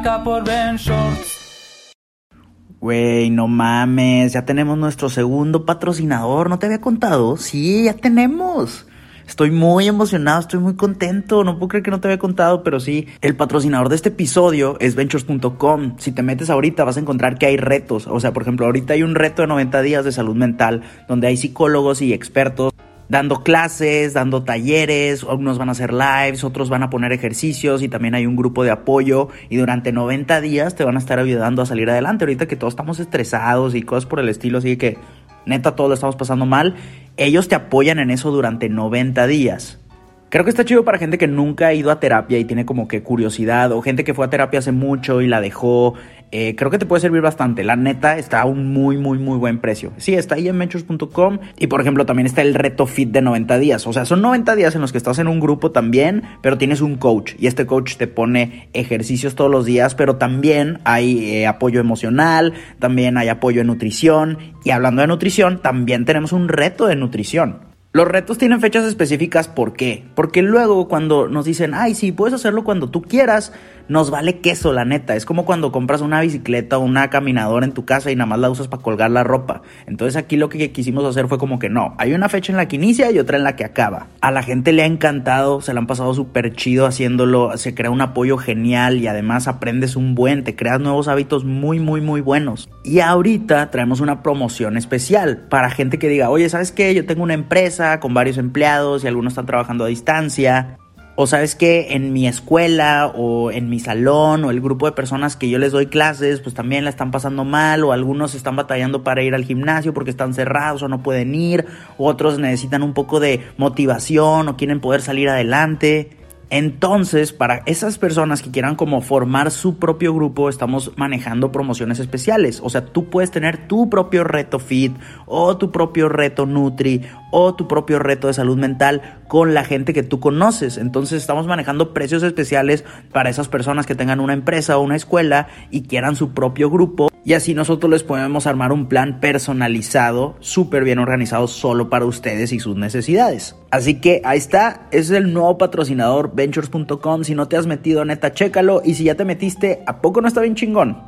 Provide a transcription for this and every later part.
acá por Ben. Güey, no mames, ya tenemos nuestro segundo patrocinador, ¿no te había contado? Sí, ya tenemos. Estoy muy emocionado, estoy muy contento, no puedo creer que no te había contado, pero sí, el patrocinador de este episodio es ventures.com. Si te metes ahorita vas a encontrar que hay retos, o sea, por ejemplo, ahorita hay un reto de 90 días de salud mental, donde hay psicólogos y expertos dando clases, dando talleres, algunos van a hacer lives, otros van a poner ejercicios y también hay un grupo de apoyo y durante 90 días te van a estar ayudando a salir adelante. Ahorita que todos estamos estresados y cosas por el estilo, así que neta todos lo estamos pasando mal, ellos te apoyan en eso durante 90 días. Creo que está chido para gente que nunca ha ido a terapia y tiene como que curiosidad, o gente que fue a terapia hace mucho y la dejó. Eh, creo que te puede servir bastante. La neta está a un muy, muy, muy buen precio. Sí, está ahí en ventures.com. Y por ejemplo, también está el reto fit de 90 días. O sea, son 90 días en los que estás en un grupo también, pero tienes un coach. Y este coach te pone ejercicios todos los días, pero también hay eh, apoyo emocional, también hay apoyo en nutrición. Y hablando de nutrición, también tenemos un reto de nutrición. Los retos tienen fechas específicas, ¿por qué? Porque luego cuando nos dicen, ay, sí, puedes hacerlo cuando tú quieras, nos vale queso, la neta. Es como cuando compras una bicicleta o una caminadora en tu casa y nada más la usas para colgar la ropa. Entonces aquí lo que quisimos hacer fue como que no, hay una fecha en la que inicia y otra en la que acaba. A la gente le ha encantado, se la han pasado súper chido haciéndolo, se crea un apoyo genial y además aprendes un buen, te creas nuevos hábitos muy, muy, muy buenos. Y ahorita traemos una promoción especial para gente que diga, oye, ¿sabes qué? Yo tengo una empresa con varios empleados y algunos están trabajando a distancia. O sabes que en mi escuela o en mi salón o el grupo de personas que yo les doy clases, pues también la están pasando mal o algunos están batallando para ir al gimnasio porque están cerrados o no pueden ir, otros necesitan un poco de motivación o quieren poder salir adelante. Entonces, para esas personas que quieran como formar su propio grupo, estamos manejando promociones especiales. O sea, tú puedes tener tu propio reto fit o tu propio reto nutri o tu propio reto de salud mental con la gente que tú conoces. Entonces, estamos manejando precios especiales para esas personas que tengan una empresa o una escuela y quieran su propio grupo. Y así nosotros les podemos armar un plan personalizado, súper bien organizado solo para ustedes y sus necesidades. Así que ahí está, es el nuevo patrocinador ventures.com. Si no te has metido, neta, chécalo. Y si ya te metiste, ¿a poco no está bien chingón?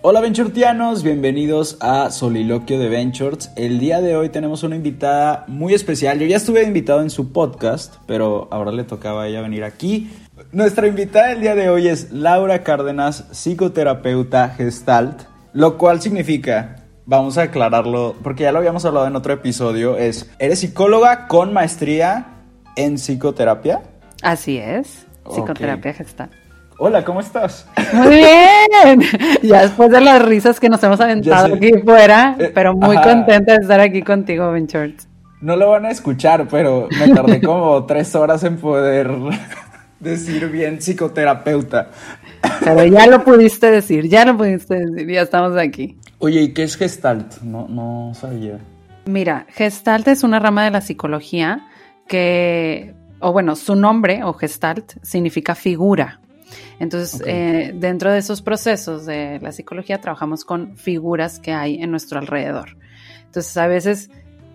Hola Venturtianos, bienvenidos a Soliloquio de Ventures. El día de hoy tenemos una invitada muy especial. Yo ya estuve invitado en su podcast, pero ahora le tocaba a ella venir aquí. Nuestra invitada el día de hoy es Laura Cárdenas, psicoterapeuta gestalt, lo cual significa, vamos a aclararlo, porque ya lo habíamos hablado en otro episodio, es, eres psicóloga con maestría en psicoterapia. Así es, psicoterapia gestal. Hola, ¿cómo estás? Muy bien. Ya después de las risas que nos hemos aventado aquí fuera, Eh, pero muy ajá. contenta de estar aquí contigo, Ben Shorts. No lo van a escuchar, pero me tardé como tres horas en poder decir bien psicoterapeuta. Pero ya lo pudiste decir, ya lo pudiste decir, ya estamos aquí. Oye, ¿y qué es gestalt? No, no sabía. Mira, Gestalt es una rama de la psicología que, o bueno, su nombre o Gestalt significa figura. Entonces, eh, dentro de esos procesos de la psicología trabajamos con figuras que hay en nuestro alrededor. Entonces, a veces,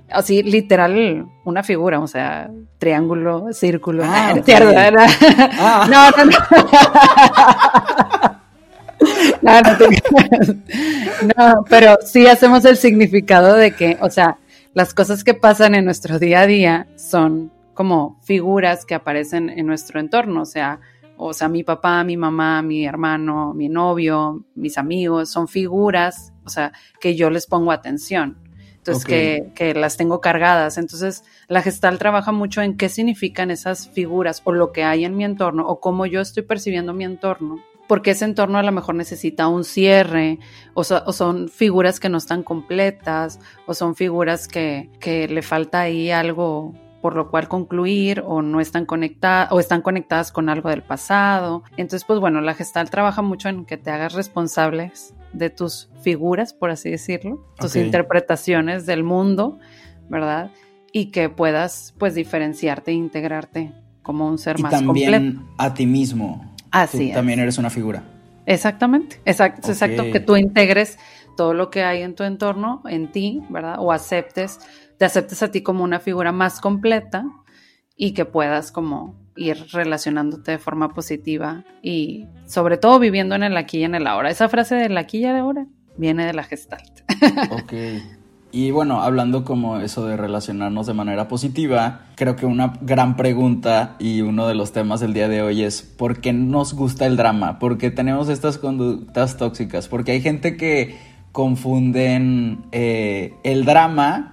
así literal, una figura, o sea, triángulo, círculo. Ah. Ah. no, no, no. No, no te. No, pero sí hacemos el significado de que, o sea, las cosas que pasan en nuestro día a día son como figuras que aparecen en nuestro entorno, o sea, o sea, mi papá, mi mamá, mi hermano, mi novio, mis amigos, son figuras, o sea, que yo les pongo atención. Entonces, que, que, las tengo cargadas. Entonces, la gestal trabaja mucho en qué significan esas figuras o lo que hay en mi entorno o cómo yo estoy percibiendo mi entorno. Porque ese entorno a lo mejor necesita un cierre, o, o son figuras que no están completas, o son figuras que, que le falta ahí algo, por lo cual concluir o no están conectadas o están conectadas con algo del pasado. Entonces, pues bueno, la gestal trabaja mucho en que te hagas responsables de tus figuras, por así decirlo, tus interpretaciones del mundo, ¿verdad? Y que puedas pues diferenciarte e integrarte como un ser y más también a ti mismo. Así Tú también eres una figura. Exactamente, exacto, exacto, que tú integres todo lo que hay en tu entorno, en ti, ¿verdad? O aceptes te aceptes a ti como una figura más completa y que puedas como ir relacionándote de forma positiva y sobre todo viviendo en el aquí y en el ahora. Esa frase del aquí y el ahora viene de la gestalt. Ok. Y bueno, hablando como eso de relacionarnos de manera positiva, creo que una gran pregunta y uno de los temas del día de hoy es ¿por qué nos gusta el drama? ¿Por qué tenemos estas conductas tóxicas? Porque hay gente que confunden eh, el drama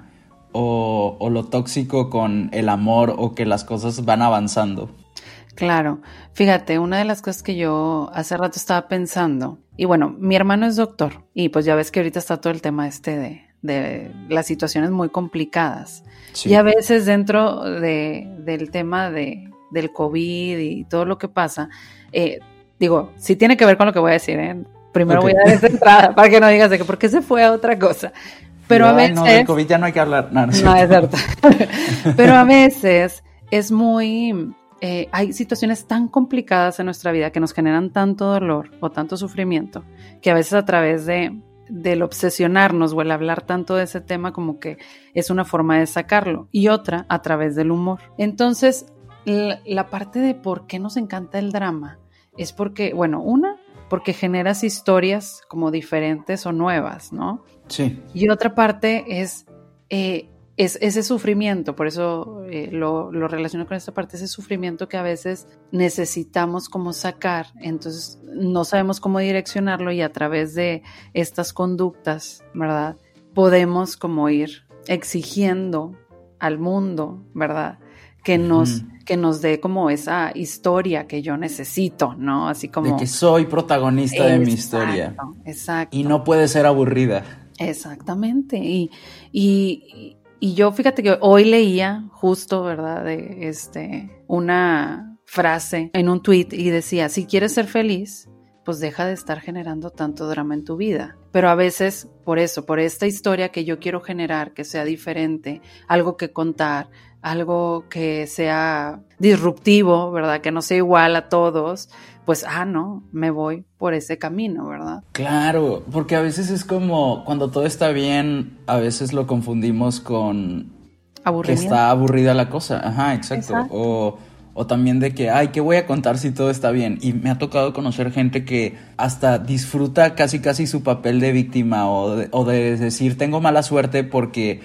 o, lo tóxico con el amor o que las cosas van avanzando. Claro, fíjate, una de las cosas que yo hace rato estaba pensando, y bueno, mi hermano es doctor, y pues ya ves que ahorita está todo el tema este de, de las situaciones muy complicadas. Y a veces dentro de, del tema de, del COVID y todo lo que pasa, eh, digo, sí tiene que ver con lo que voy a decir, ¿eh? Primero voy a dar esa entrada para que no digas de que por qué se fue a otra cosa. Pero a veces. No, del COVID ya no hay que hablar. No, no, es cierto. Pero a veces es muy. Eh, hay situaciones tan complicadas en nuestra vida que nos generan tanto dolor o tanto sufrimiento que a veces a través de del obsesionarnos o el hablar tanto de ese tema como que es una forma de sacarlo y otra a través del humor. Entonces, la, la parte de por qué nos encanta el drama es porque, bueno, una, porque generas historias como diferentes o nuevas, ¿no? Sí. Y otra parte es, eh, es ese sufrimiento, por eso eh, lo, lo, relaciono con esta parte, ese sufrimiento que a veces necesitamos como sacar, entonces no sabemos cómo direccionarlo y a través de estas conductas, ¿verdad? Podemos como ir exigiendo al mundo, ¿verdad? Que nos, que nos dé como esa historia que yo necesito, ¿no? Así como... De que soy protagonista de mi historia. Exacto. Y no puede ser aburrida. Exactamente. Y, y, y, yo fíjate que hoy leía justo, ¿verdad? De este, una frase en un tweet y decía, si quieres ser feliz, pues deja de estar generando tanto drama en tu vida. Pero a veces, por eso, por esta historia que yo quiero generar, que sea diferente, algo que contar, algo que sea disruptivo, ¿verdad? Que no sea igual a todos, pues, ah, no, me voy por ese camino, ¿verdad? Claro, porque a veces es como cuando todo está bien, a veces lo confundimos con que está aburrida la cosa. Ajá, exacto. O, o también de que, ay, ¿qué voy a contar si todo está bien? Y me ha tocado conocer gente que hasta disfruta casi casi su papel de víctima o o de decir, tengo mala suerte porque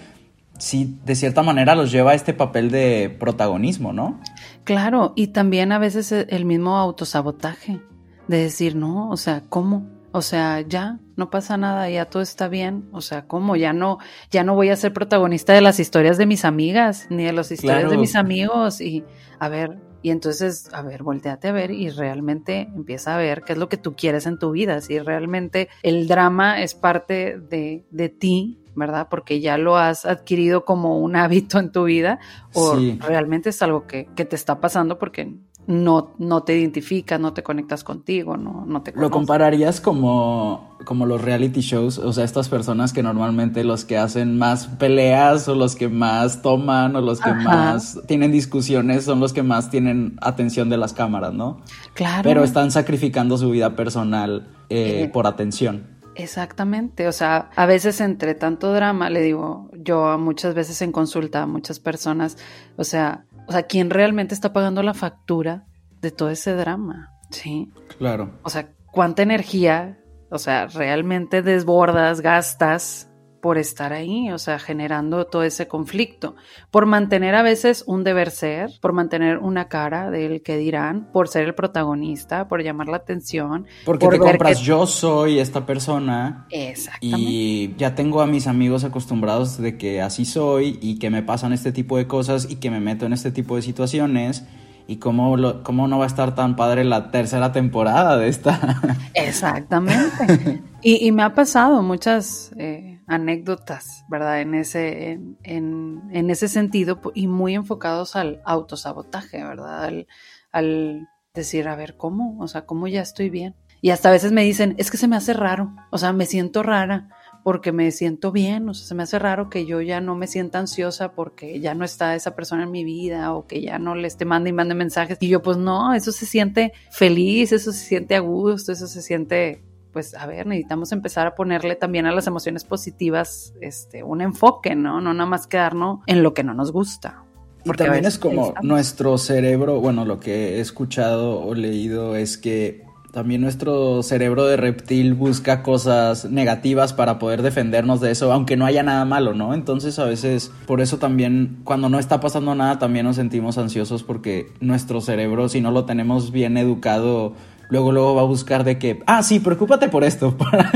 sí, de cierta manera los lleva a este papel de protagonismo, ¿no? Claro, y también a veces el mismo autosabotaje, de decir, no, o sea, ¿cómo? O sea, ya no pasa nada, ya todo está bien. O sea, ¿cómo? Ya no, ya no voy a ser protagonista de las historias de mis amigas, ni de las historias de mis amigos. Y a ver, y entonces, a ver, volteate a ver y realmente empieza a ver qué es lo que tú quieres en tu vida. Si realmente el drama es parte de, de ti, ¿verdad? Porque ya lo has adquirido como un hábito en tu vida o realmente es algo que, que, te está pasando porque no, no te identificas, no te conectas contigo, no, no te conoces. ¿Lo compararías como, como los reality shows? O sea, estas personas que normalmente los que hacen más peleas o los que más toman o los que más tienen discusiones son los que más tienen atención de las cámaras, ¿no? Claro. Pero están sacrificando su vida personal eh, eh. por atención. Exactamente, o sea, a veces entre tanto drama, le digo yo muchas veces en consulta a muchas personas, o sea, o sea, ¿quién realmente está pagando la factura de todo ese drama? Sí. Claro. O sea, ¿cuánta energía, o sea, realmente desbordas, gastas por estar ahí, o sea, generando todo ese conflicto, por mantener a veces un deber ser, por mantener una cara del que dirán, por ser el protagonista, por llamar la atención. Porque por te compras, que- yo soy esta persona Exactamente. y ya tengo a mis amigos acostumbrados de que así soy y que me pasan este tipo de cosas y que me meto en este tipo de situaciones. Y cómo, lo- cómo no va a estar tan padre la tercera temporada de esta. Exactamente. y, y me ha pasado muchas eh, anécdotas, ¿verdad? En ese, en, en- ese sentido y muy enfocados al autosabotaje, ¿verdad? Al, al decir, a ver, ¿cómo? O sea, ¿cómo ya estoy bien? Y hasta a veces me dicen, es que se me hace raro, o sea, me siento rara porque me siento bien, o sea, se me hace raro que yo ya no me sienta ansiosa porque ya no está esa persona en mi vida o que ya no le esté mande y mande mensajes. Y yo, pues no, eso se siente feliz, eso se siente a gusto, eso se siente, pues a ver, necesitamos empezar a ponerle también a las emociones positivas este, un enfoque, ¿no? No nada más quedarnos en lo que no nos gusta. Y Porque a también es como pensamos- nuestro cerebro, bueno, lo que he escuchado o leído es que también nuestro cerebro de reptil busca cosas negativas para poder defendernos de eso, aunque no haya nada malo, ¿no? Entonces a veces, por eso también, cuando no está pasando nada, también nos sentimos ansiosos porque nuestro cerebro, si no lo tenemos bien educado, luego luego va a buscar de que, ah, sí, preocúpate por esto, para,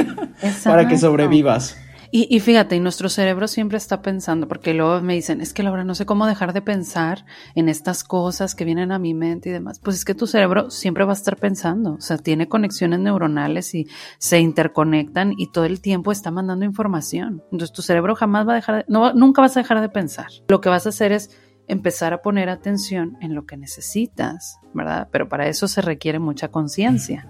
para que sobrevivas. Y, y fíjate, y nuestro cerebro siempre está pensando, porque luego me dicen, es que Laura, no sé cómo dejar de pensar en estas cosas que vienen a mi mente y demás. Pues es que tu cerebro siempre va a estar pensando, o sea, tiene conexiones neuronales y se interconectan y todo el tiempo está mandando información. Entonces tu cerebro jamás va a dejar, de- no, nunca vas a dejar de pensar. Lo que vas a hacer es empezar a poner atención en lo que necesitas, ¿verdad? Pero para eso se requiere mucha conciencia.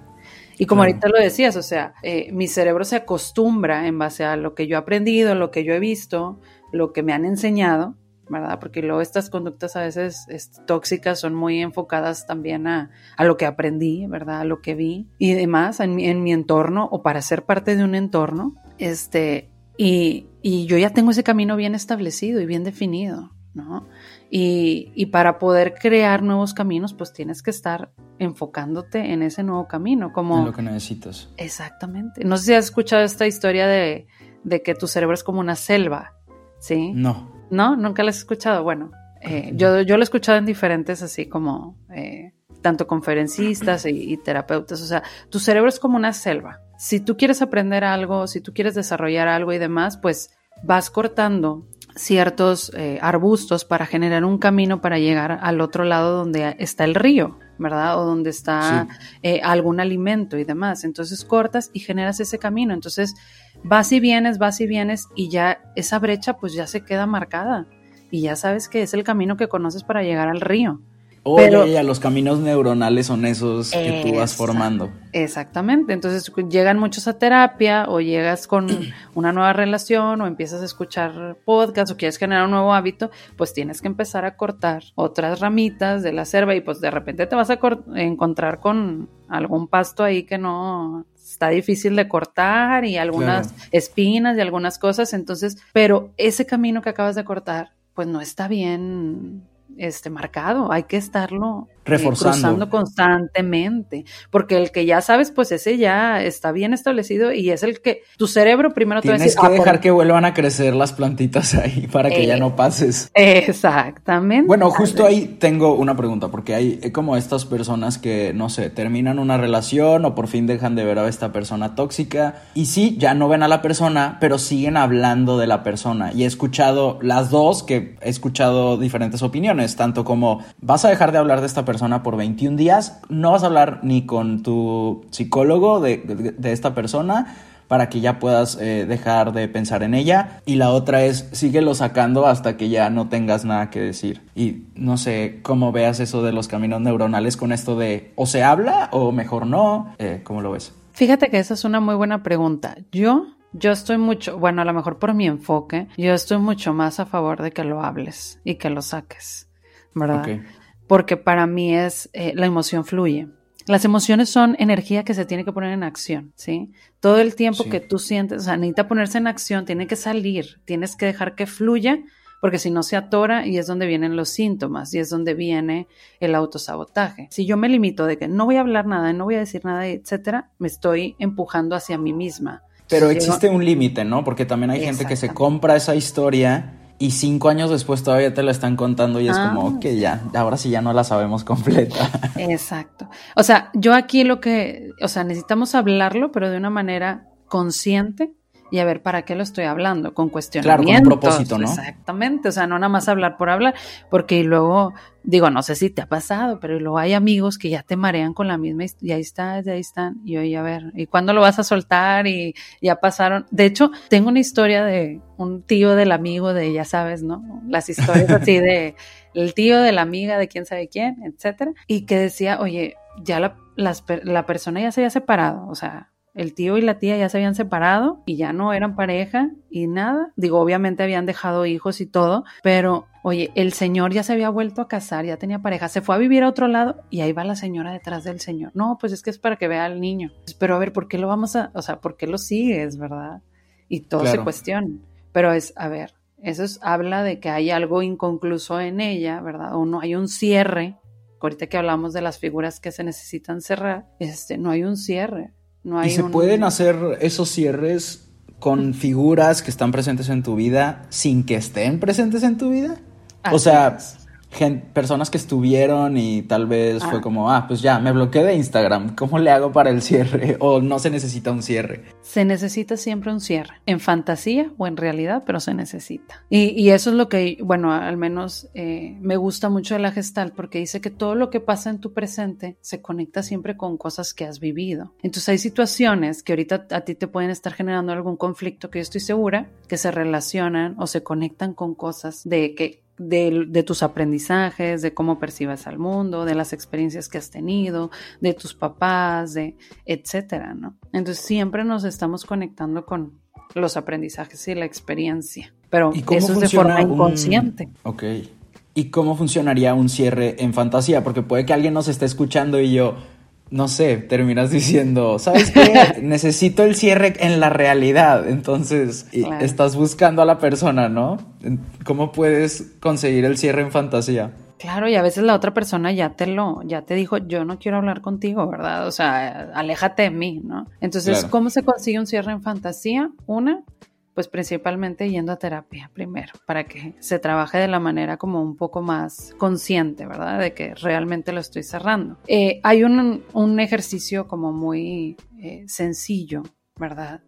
Y como Claro. ahorita lo decías, o sea, eh, mi cerebro se acostumbra en base a lo que yo he aprendido, lo que yo he visto, lo que me han enseñado, ¿verdad? Porque luego estas conductas a veces tóxicas son muy enfocadas también a, a lo que aprendí, ¿verdad? A lo que vi y demás en mi, en mi entorno o para ser parte de un entorno. Este, y, y yo ya tengo ese camino bien establecido y bien definido, ¿no? Y, y para poder crear nuevos caminos, pues tienes que estar enfocándote en ese nuevo camino, como... En lo que necesitas. Exactamente. No sé si has escuchado esta historia de, de que tu cerebro es como una selva, ¿sí? No. ¿No? ¿Nunca la has escuchado? Bueno, eh, yo, yo lo he escuchado en diferentes, así como, eh, tanto conferencistas y, y terapeutas. O sea, tu cerebro es como una selva. Si tú quieres aprender algo, si tú quieres desarrollar algo y demás, pues vas cortando ciertos eh, arbustos para generar un camino para llegar al otro lado donde está el río, ¿verdad? O donde está eh, algún alimento y demás. Entonces cortas y generas ese camino. Entonces vas y vienes, vas y vienes y ya esa brecha pues ya se queda marcada y ya sabes que es el camino que conoces para llegar al río. Oye, Pero- ya, los caminos neuronales son esos que tú vas formando. Exactamente, entonces llegan muchos a terapia o llegas con una nueva relación o empiezas a escuchar podcast o quieres generar un nuevo hábito, pues tienes que empezar a cortar otras ramitas de la selva y pues de repente te vas a encontrar con algún pasto ahí que no está difícil de cortar y algunas Claro. espinas y algunas cosas, entonces, pero ese camino que acabas de cortar, pues no está bien este marcado, hay que estarlo eh, Reforzando. cruzando constantemente, porque el que ya sabes, pues ese ya está bien establecido y es el que tu cerebro primero te va a Tienes decir, que "Ah, dejar por- que vuelvan a crecer las plantitas ahí para que ya Eh, no pases. Exactamente. Bueno, justo ahí tengo una pregunta, porque hay eh, como estas personas que, no sé, terminan una relación o por fin dejan de ver a esta persona tóxica y sí, ya no ven a la persona, pero siguen hablando de la persona. Y he escuchado las dos, que he escuchado diferentes opiniones, tanto como vas a dejar de hablar de esta persona por 21 días, no vas a hablar ni con tu psicólogo de, de- de esta persona para que ya puedas eh, dejar de pensar en ella. Y la otra es, síguelo sacando hasta que ya no tengas nada que decir. Y no sé cómo veas eso de los caminos neuronales con esto de o se habla o mejor no. Eh, ¿Cómo lo ves? Fíjate que esa es una muy buena pregunta. Yo, yo estoy mucho, bueno, a lo mejor por mi enfoque, yo estoy mucho más a favor de que lo hables y que lo saques, ¿verdad? Porque para mí es, eh, la emoción fluye. Las emociones son energía que se tiene que poner en acción, ¿sí? Todo el tiempo Sí. que tú sientes, o sea, necesita ponerse en acción, tiene que salir, tienes que dejar que fluya, porque si no se atora y es donde vienen los síntomas y es donde viene el autosabotaje. Si yo me limito de que no voy a hablar nada, no voy a decir nada, etcétera, me estoy empujando hacia mí misma. Pero existe un límite, ¿no? Porque también hay gente que se compra esa historia y cinco años después todavía te la están contando y es Ah, como, ok, ya, ahora sí ya no la sabemos completa. Exacto. O sea, yo aquí lo que, o sea, necesitamos hablarlo, pero de una manera consciente y a ver para qué lo estoy hablando, con cuestionamientos. propósito, ¿no? Exactamente, o sea, no nada más hablar por hablar, porque luego, digo, no sé si te ha pasado, pero luego hay amigos que ya te marean con la misma, y ahí estás, y ahí están, y oye, a ver, ¿y cuándo lo vas a soltar? Y ya pasaron. De hecho, tengo una historia de un tío del amigo de, ya sabes, ¿no? Las historias así de el tío de la amiga de quién sabe quién, etcétera, y que decía, oye, ya la, las la persona ya se había separado, o sea, el tío y la tía ya se habían separado y ya no eran pareja y nada. Digo, obviamente habían dejado hijos y todo, pero oye, el señor ya se había vuelto a casar, ya tenía pareja, se fue a vivir a otro lado y ahí va la señora detrás del señor. No, pues es que es para que vea al niño. Pero a ver, ¿por qué lo vamos a, o sea, por qué lo sigues, verdad? Y todo se cuestiona. Pero es, a ver, eso es- habla de que hay algo inconcluso en ella, ¿verdad? O no hay un cierre. Ahorita que hablamos de las figuras que se necesitan cerrar, este, no hay un cierre. No hay y se un- pueden hacer esos cierres con figuras que están presentes en tu vida sin que estén presentes en tu vida. o sea, es. Personas que estuvieron y tal vez fue Ah. como, ah, pues ya, me bloqueé de Instagram, ¿cómo le hago para el cierre? O no se necesita un cierre. Se necesita siempre un cierre, en fantasía o en realidad, pero se necesita. Y, y eso es lo que, bueno, al menos eh, me gusta mucho de la Gestalt, porque dice que todo lo que pasa en tu presente se conecta siempre con cosas que has vivido. Entonces hay situaciones que ahorita a ti te pueden estar generando algún conflicto que yo estoy segura que se relacionan o se conectan con cosas de que de, de tus aprendizajes, de cómo percibes al mundo, de las experiencias que has tenido, de tus papás, de etcétera, ¿no? Entonces siempre nos estamos conectando con los aprendizajes y la experiencia, pero ¿Y eso es de forma un- inconsciente. Ok. ¿Y cómo funcionaría un cierre en fantasía? Porque puede que alguien nos esté escuchando y yo, no sé, terminas diciendo, ¿sabes qué? Necesito el cierre en la realidad. Entonces, Claro. estás buscando a la persona, ¿no? ¿Cómo puedes conseguir el cierre en fantasía? Claro, y a veces la otra persona ya te lo, ya te dijo, yo no quiero hablar contigo, ¿verdad? O sea, aléjate de mí, ¿no? Entonces, Claro. ¿cómo se consigue un cierre en fantasía? Una, pues principalmente yendo a terapia primero, para que se trabaje de la manera como un poco más consciente, ¿verdad? De que realmente lo estoy cerrando. Eh, hay un, un ejercicio como muy eh, sencillo, ¿verdad?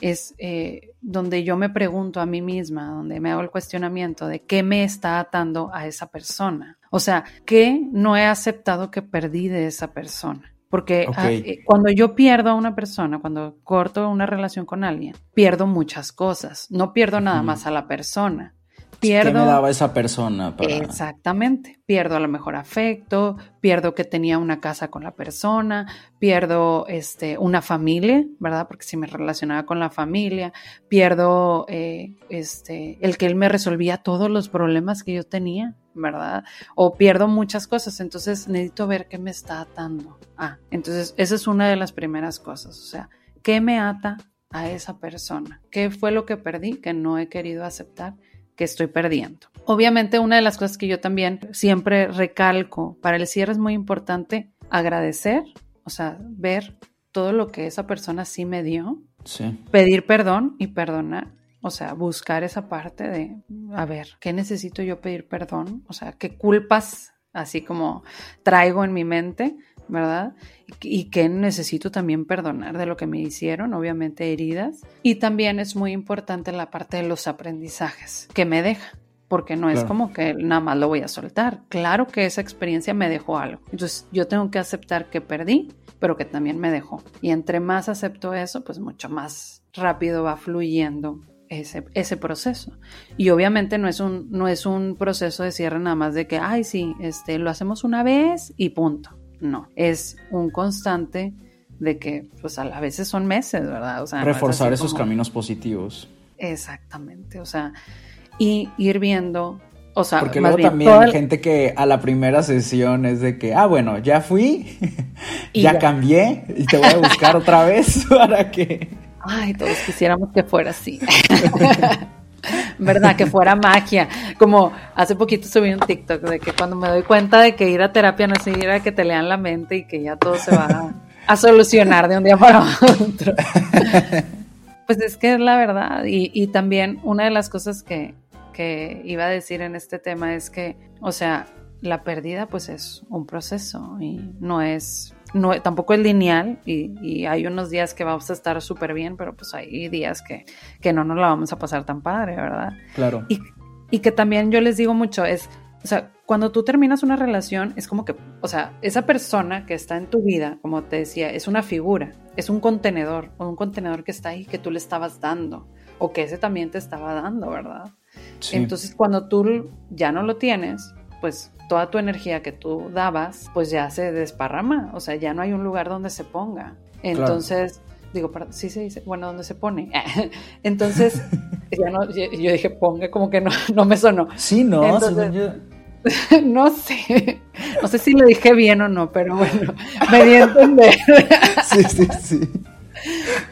es eh, donde yo me pregunto a mí misma, donde me hago el cuestionamiento de qué me está atando a esa persona. O sea, ¿qué no he aceptado que perdí de esa persona? Porque ah, eh, cuando yo pierdo a una persona, cuando corto una relación con alguien, pierdo muchas cosas. No pierdo nada más a la persona. ¿Qué Pierdo. me daba esa persona para...? Exactamente. Pierdo a lo mejor afecto, pierdo que tenía una casa con la persona, pierdo este, una familia, ¿verdad? Porque si me relacionaba con la familia, pierdo eh, este, el que él me resolvía todos los problemas que yo tenía, ¿verdad? O pierdo muchas cosas, entonces necesito ver qué me está atando. Ah, entonces esa es una de las primeras cosas, o sea, ¿qué me ata a esa persona? ¿Qué fue lo que perdí que no he querido aceptar? que estoy perdiendo. Obviamente una de las cosas que yo también siempre recalco para el cierre es muy importante agradecer, o sea, ver todo lo que esa persona sí me dio, Sí. pedir perdón y perdonar. O sea, buscar esa parte de, a ver, ¿qué necesito yo pedir perdón? O sea, ¿qué culpas así como traigo en mi mente, verdad? Y, y qué necesito también perdonar de lo que me hicieron, obviamente heridas. Y también es muy importante la parte de los aprendizajes que me deja. Porque no es Claro. como que nada más lo voy a soltar. Claro que esa experiencia me dejó algo. Entonces yo tengo que aceptar que perdí, pero que también me dejó. Y entre más acepto eso, pues mucho más rápido va fluyendo ese, ese proceso. Y obviamente no es, un, no es un proceso de cierre nada más de que, ay, sí, este, lo hacemos una vez y punto. No, es un constante de que, pues a veces son meses, ¿verdad? O sea, no es Reforzar esos como- caminos positivos. Exactamente, o sea, y ir viendo, o sea, Porque más luego bien, también hay el- gente que a la primera sesión es de que, ah, bueno, ya fui, ya, ya. cambié y te voy a buscar otra vez para que... Ay, todos quisiéramos que fuera así. ¿Verdad? Que fuera magia. Como hace poquito subí un TikTok de que cuando me doy cuenta de que ir a terapia no es ir a que te lean la mente y que ya todo se va a, solucionar de un día para otro. Pues es que es la verdad. Y, y también una de las cosas que, que iba a decir en este tema es que, o sea, la pérdida pues es un proceso y no es, no, tampoco es lineal y, y hay unos días que vamos a estar súper bien, pero pues hay días que, que no nos la vamos a pasar tan padre, ¿verdad? Claro. Y, y que también yo les digo mucho es, o sea, cuando tú terminas una relación es como que, o sea, esa persona que está en tu vida, como te decía, es una figura, es un contenedor, un contenedor que está ahí que tú le estabas dando o que ese también te estaba dando, ¿verdad? Sí. Entonces, cuando tú ya no lo tienes, pues toda tu energía que tú dabas, pues ya se desparrama, o sea, ya no hay un lugar donde se ponga. Entonces, digo, sí se dice, bueno, donde se pone. Entonces, ya no, yo dije ponga, como que no, no me sonó. Sí, no, Entonces- yo. no sé, no sé si lo dije bien o no, pero bueno, me di a entender. Sí, sí, sí.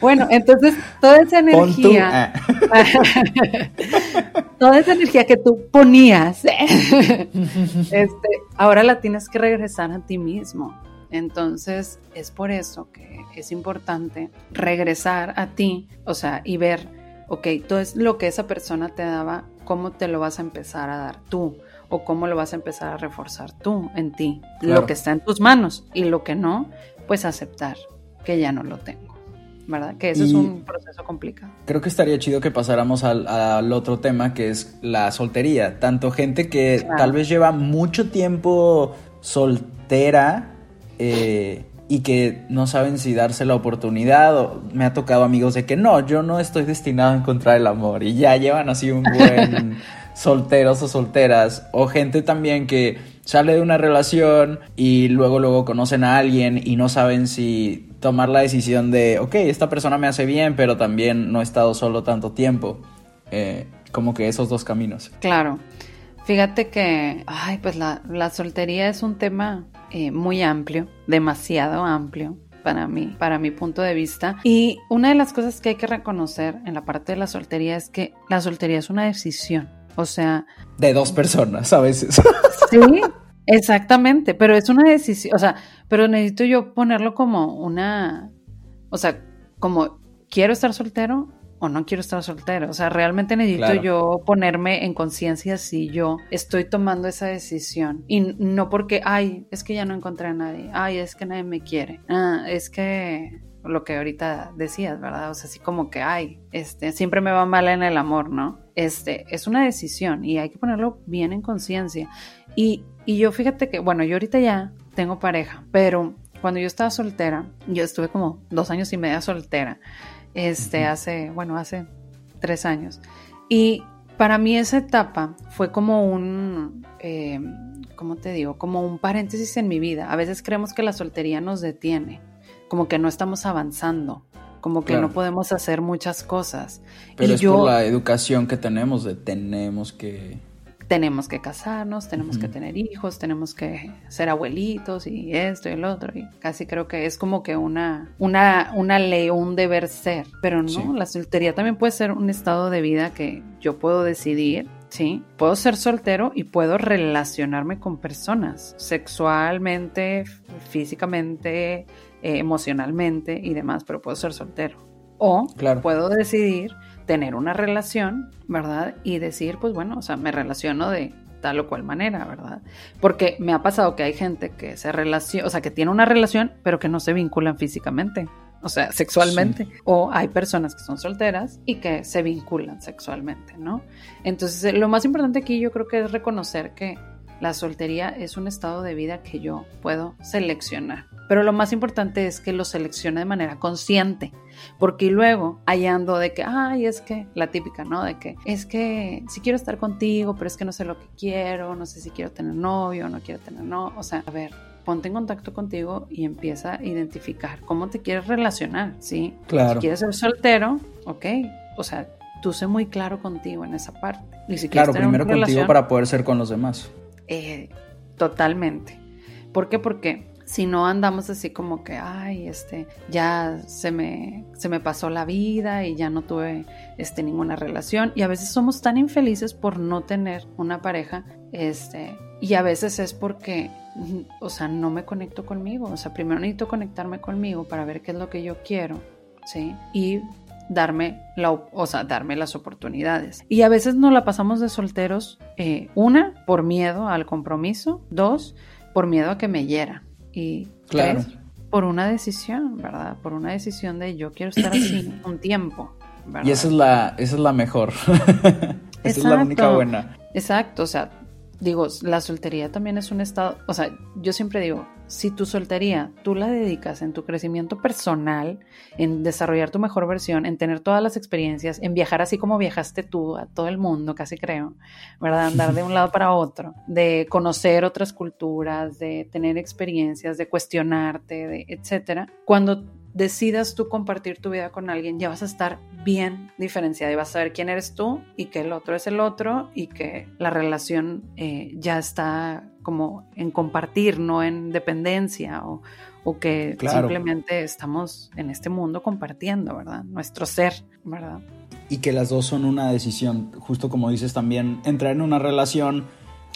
Bueno, entonces toda esa energía, ah. toda esa energía que tú ponías, este, ahora la tienes que regresar a ti mismo. Entonces, es por eso que es importante regresar a ti, o sea, y ver, ok, todo es lo que esa persona te daba, cómo te lo vas a empezar a dar tú, o cómo lo vas a empezar a reforzar tú en ti, Claro. lo que está en tus manos, y lo que no, pues aceptar que ya no lo tengo, ¿verdad? Que eso es un proceso complicado. Creo que estaría chido que pasáramos al, al otro tema que es la soltería. Tanto gente que Claro. tal vez lleva mucho tiempo soltera eh, y que no saben si darse la oportunidad. O me ha tocado amigos de que no, yo no estoy destinado a encontrar el amor y ya llevan así un buen solteros o solteras. O gente también que sale de una relación y luego luego conocen a alguien y no saben si tomar la decisión de, ok, esta persona me hace bien, pero también no he estado solo tanto tiempo. Eh, como que esos dos caminos. Claro. Fíjate que, ay, pues la, la soltería es un tema eh, muy amplio, demasiado amplio para mí, para mi punto de vista. Y una de las cosas que hay que reconocer en la parte de la soltería es que la soltería es una decisión. O sea, De dos personas a veces. sí, exactamente, pero es una decisión, o sea, pero necesito yo ponerlo como una, o sea, como quiero estar soltero o no quiero estar soltero. O sea, realmente necesito Claro. yo ponerme en conciencia si yo estoy tomando esa decisión. Y no porque, ay, es que ya no encontré a nadie, ay, es que nadie me quiere, ah, es que lo que ahorita decías, ¿verdad? O sea, así como que, ay, este, siempre me va mal en el amor, ¿no? Este, es una decisión y hay que ponerlo bien en conciencia. Y, y yo fíjate que, bueno, yo ahorita ya tengo pareja, pero cuando yo estaba soltera, yo estuve como dos años y media soltera, este, hace, bueno, hace tres años. Y para mí esa etapa fue como un, eh, ¿cómo te digo? Como un paréntesis en mi vida. A veces creemos que la soltería nos detiene, como que no estamos avanzando, como que Claro. no podemos hacer muchas cosas. Pero y es yo por la educación que tenemos de tenemos que... tenemos que casarnos, tenemos que tener hijos, tenemos que ser abuelitos y esto y el otro. Y casi creo que es como que una, una, una ley un deber ser. Pero no, Sí. la soltería también puede ser un estado de vida que yo puedo decidir. Sí, puedo ser soltero y puedo relacionarme con personas sexualmente, físicamente, eh, emocionalmente y demás, pero puedo ser soltero. O Claro. puedo decidir tener una relación, ¿verdad? Y decir, pues bueno, o sea, me relaciono de tal o cual manera, ¿verdad? Porque me ha pasado que hay gente que se relaciona, o sea, que tiene una relación, pero que no se vinculan físicamente, o sea, sexualmente. O hay personas que son solteras y que se vinculan sexualmente, ¿no? Entonces, lo más importante aquí yo creo que es reconocer que la soltería es un estado de vida que yo puedo seleccionar. Pero lo más importante es que lo seleccione de manera consciente. Porque luego hallando de que, ay, es que, la típica, ¿no? De que, es que sí quiero estar contigo, pero es que no sé lo que quiero, no sé si quiero tener novio, no quiero tener no. O sea, a ver, ponte en contacto contigo y empieza a identificar cómo te quieres relacionar, ¿sí? Claro. Si quieres ser soltero, ok. O sea, tú sé muy claro contigo en esa parte. Y si Claro, primero contigo relación, para poder ser con los demás. Eh, totalmente. ¿Por qué? Porque si no andamos así como que, ay, este, ya se me, se me pasó la vida y ya no tuve este, ninguna relación. Y a veces somos tan infelices por no tener una pareja, este, y a veces es porque, o sea, no me conecto conmigo. O sea, primero necesito conectarme conmigo para ver qué es lo que yo quiero, ¿sí? Y darme, la, o sea, darme las oportunidades. Y a veces no la pasamos de solteros, eh, una, por miedo al compromiso, dos, por miedo a que me hiera. Y claro. tres, por una decisión, ¿verdad? Por una decisión de yo quiero estar así un tiempo. ¿verdad? Y esa es la, esa es la mejor. esa es la única buena. Exacto, o sea, digo, la soltería también es un estado, o sea, yo siempre digo, si tu soltería tú la dedicas en tu crecimiento personal, en desarrollar tu mejor versión, en tener todas las experiencias, en viajar así como viajaste tú a todo el mundo, casi creo, ¿verdad? Andar de un lado para otro, de conocer otras culturas, de tener experiencias, de cuestionarte, de etcétera. Cuando decidas tú compartir tu vida con alguien, ya vas a estar bien diferenciada y vas a saber quién eres tú y que el otro es el otro y que la relación eh, ya está como en compartir, no en dependencia o, o que Claro. simplemente estamos en este mundo compartiendo, ¿verdad? Nuestro ser, ¿verdad? Y que las dos son una decisión. Justo como dices también, entrar en una relación.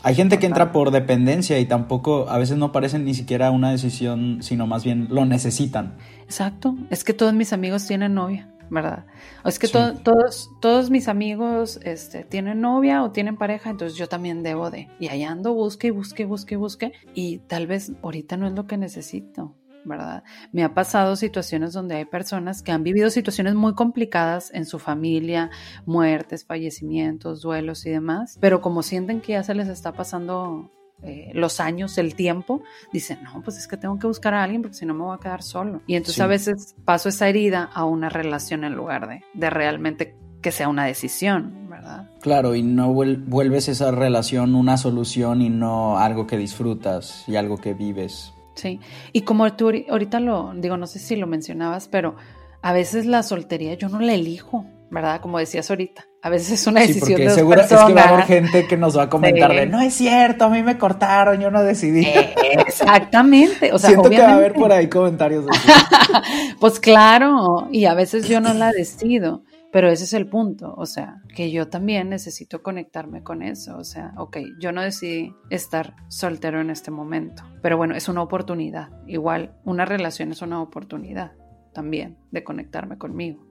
Hay gente que entra por dependencia y tampoco, a veces no parecen ni siquiera una decisión, sino más bien lo necesitan. Exacto, es que todos mis amigos tienen novia, ¿verdad? O es que Sí. to- todos, todos mis amigos este, tienen novia o tienen pareja, entonces yo también debo de. Y ahí ando, busque y busque, busque, busque. Y tal vez ahorita no es lo que necesito, ¿verdad? Me ha pasado situaciones donde hay personas que han vivido situaciones muy complicadas en su familia, muertes, fallecimientos, duelos y demás, pero como sienten que ya se les está pasando eh, los años, el tiempo, dicen, no, pues es que tengo que buscar a alguien porque si no me voy a quedar solo. Y entonces Sí. a veces paso esa herida a una relación en lugar de, de realmente que sea una decisión, ¿verdad? Claro, y no vuel- vuelves esa relación una solución y no algo que disfrutas y algo que vives. Sí. Y como tú ahori- ahorita lo digo, no sé si lo mencionabas, pero a veces la soltería yo no la elijo, ¿verdad? Como decías ahorita. A veces es una Sí, decisión porque de seguro es que va a haber gente que nos va a comentar Sí. de no es cierto, a mí me cortaron, yo no decidí. Eh, exactamente. O sea, Siento que va a haber por ahí comentarios Pues claro, y a veces yo no la decido, pero ese es el punto, o sea, que yo también necesito conectarme con eso, o sea, ok, yo no decidí estar soltero en este momento, pero bueno, es una oportunidad, igual una relación es una oportunidad también de conectarme conmigo.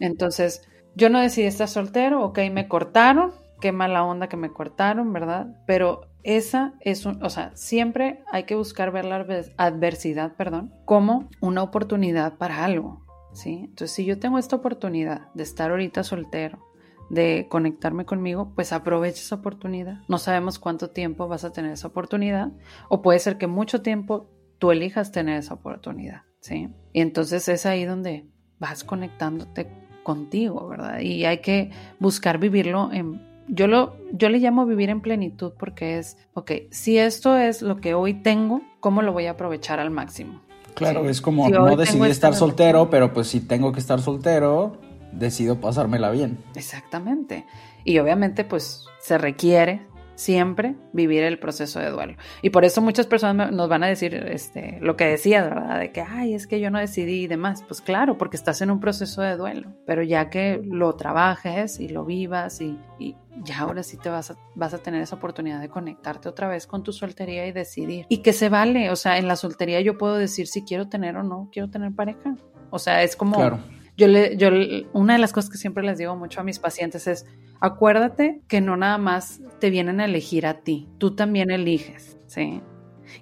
Entonces, yo no decidí estar soltero, ok, me cortaron, qué mala onda que me cortaron, ¿verdad? Pero esa es un, o sea, siempre hay que buscar ver la adver- adversidad, perdón, como una oportunidad para algo, Entonces, si yo tengo esta oportunidad de estar ahorita soltero, de conectarme conmigo, pues aprovecha esa oportunidad. No sabemos cuánto tiempo vas a tener esa oportunidad, o puede ser que mucho tiempo tú elijas tener esa oportunidad, ¿sí? Y entonces es ahí donde vas conectándote contigo, ¿verdad? Y hay que buscar vivirlo en... Yo, lo, yo le llamo vivir en plenitud porque es, ok, si esto es lo que hoy tengo, ¿cómo lo voy a aprovechar al máximo? Claro, Sí. es como Si no decidí esta estar soltero, pero pues si tengo que estar soltero, decido pasármela bien. Exactamente. Y obviamente pues se requiere siempre vivir el proceso de duelo. Y por eso muchas personas nos van a decir este, lo que decías, ¿verdad? De que, ay, es que yo no decidí y demás. Pues claro, porque estás en un proceso de duelo. Pero ya que lo trabajes y lo vivas y, y ya ahora sí te vas a, vas a tener esa oportunidad de conectarte otra vez con tu soltería y decidir. Y que se vale, o sea, en la soltería yo puedo decir si quiero tener o no quiero tener pareja. O sea, es como... Claro. Yo le, yo, una de las cosas que siempre les digo mucho a mis pacientes es, acuérdate que no nada más te vienen a elegir a ti, tú también eliges, ¿sí?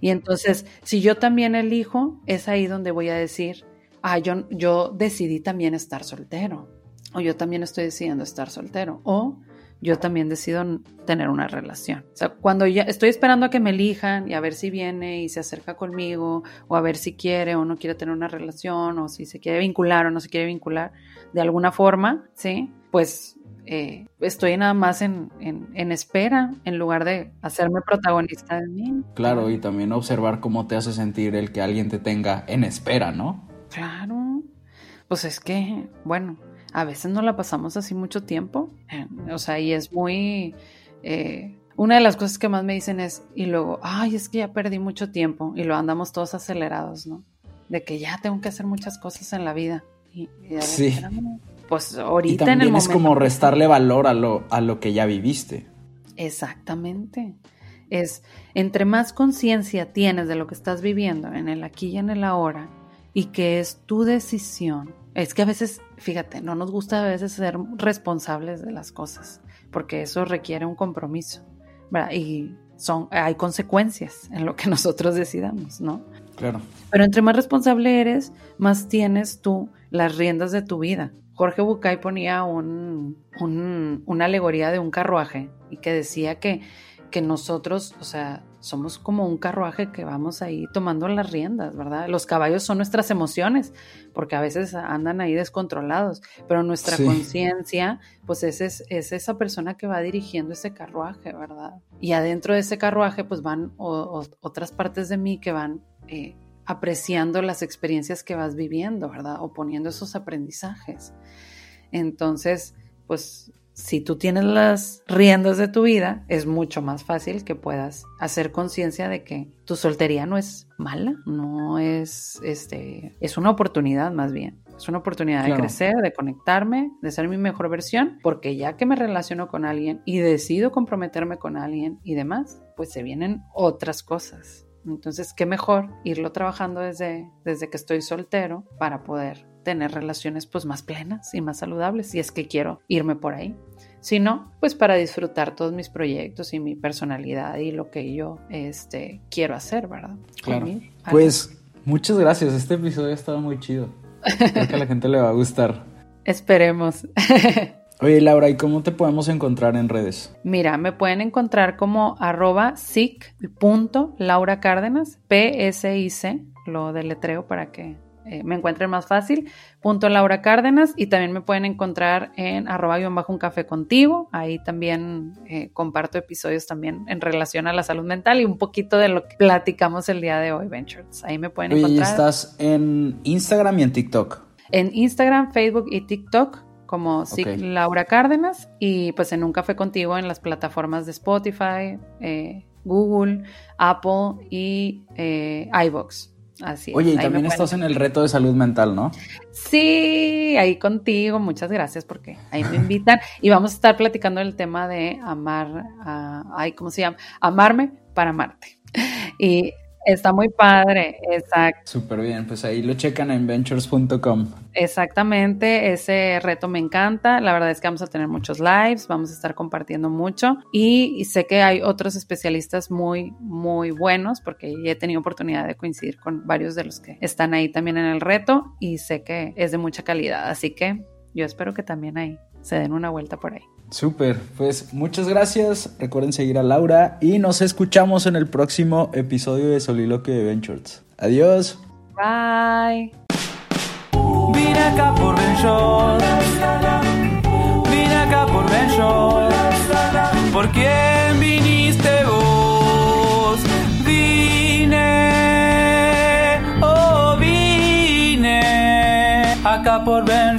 Y entonces, si yo también elijo, es ahí donde voy a decir, ah, yo, yo decidí también estar soltero, o yo también estoy decidiendo estar soltero, o yo también decido tener una relación. O sea, cuando ya estoy esperando a que me elijan y a ver si viene y se acerca conmigo, o a ver si quiere o no quiere tener una relación, o si se quiere vincular o no se quiere vincular de alguna forma, ¿sí? Pues eh, estoy nada más en, en- en espera en lugar de hacerme protagonista de mí. Claro, y también observar cómo te hace sentir el que alguien te tenga en espera, ¿no? Claro. Pues es que, bueno, a veces no la pasamos así mucho tiempo. eh, o sea, y es muy... eh, una de las cosas que más me dicen es, y luego, ay, es que ya perdí mucho tiempo y lo andamos todos acelerados, ¿no? De que ya tengo que hacer muchas cosas en la vida. Y, y ver, Sí. espérame. Pues Y ahorita en el también es como restarle valor a lo, a lo que ya viviste. Exactamente. Es entre más conciencia tienes de lo que estás viviendo en el aquí y en el ahora y que es tu decisión Es que a veces, fíjate, no nos gusta a veces ser responsables de las cosas, porque eso requiere un compromiso, ¿verdad? Y son, hay consecuencias en lo que nosotros decidamos, ¿no? Claro. Pero entre más responsable eres, más tienes tú las riendas de tu vida. Jorge Bucay ponía un, un- una alegoría de un carruaje y que decía que, que nosotros, o sea, somos como un carruaje que vamos ahí tomando las riendas, ¿verdad? Los caballos son nuestras emociones, porque a veces andan ahí descontrolados, pero nuestra Sí. conciencia, pues es, es, es esa persona que va dirigiendo ese carruaje, ¿verdad? Y adentro de ese carruaje, pues van o- o- otras partes de mí que van eh, apreciando las experiencias que vas viviendo, ¿verdad? O poniendo esos aprendizajes. Entonces, pues si tú tienes las riendas de tu vida, es mucho más fácil que puedas hacer conciencia de que tu soltería no es mala, no es, este, es una oportunidad más bien. Es una oportunidad Claro. de crecer, de conectarme, de ser mi mejor versión, porque ya que me relaciono con alguien y decido comprometerme con alguien y demás, pues se vienen otras cosas. Entonces, qué mejor irlo trabajando desde, desde que estoy soltero para poder tener relaciones pues más plenas y más saludables, si es que quiero irme por ahí. Si no, pues para disfrutar todos mis proyectos y mi personalidad y lo que yo este, quiero hacer, ¿verdad? Claro. Pues muchas gracias. Este episodio ha estado muy chido. Creo que a la gente le va a gustar. Esperemos. Oye, Laura, ¿y cómo te podemos encontrar en redes? Mira, me pueden encontrar como arroba sic.laura Cárdenas, P-S-I-C, lo deletreo para que eh, me encuentren más fácil, punto Laura Cárdenas, y también me pueden encontrar en arroba guion bajo un café contigo, ahí también eh, comparto episodios también en relación a la salud mental y un poquito de lo que platicamos el día de hoy, Ventures, ahí me pueden y encontrar estás en Instagram y en TikTok. en Instagram, Facebook y TikTok como SIC Ok. Laura Cárdenas y pues en un café contigo en las plataformas de Spotify, eh, Google, Apple y eh, iVoox. Así es. Oye, y ahí también estás en el reto de salud mental, ¿no? Sí, ahí contigo, muchas gracias porque ahí me invitan y vamos a estar platicando el tema de amar, a, ay, ¿cómo se llama? Amarme para amarte. Y está muy padre, exacto. Súper bien, pues ahí lo checan en ventures.com. Exactamente, ese reto me encanta. La verdad es que vamos a tener muchos lives, vamos a estar compartiendo mucho y, y sé que hay otros especialistas muy, muy buenos porque ya he tenido oportunidad de coincidir con varios de los que están ahí también en el reto y sé que es de mucha calidad. Así que yo espero que también ahí se den una vuelta por ahí. Súper, pues muchas gracias. Recuerden seguir a Laura y nos escuchamos en el próximo episodio de Soliloquio de Ventures. Adiós. Bye. Vine acá por Shorts. Vine acá por Shorts. ¿Por quién viniste vos? Vine, oh vine acá por Ben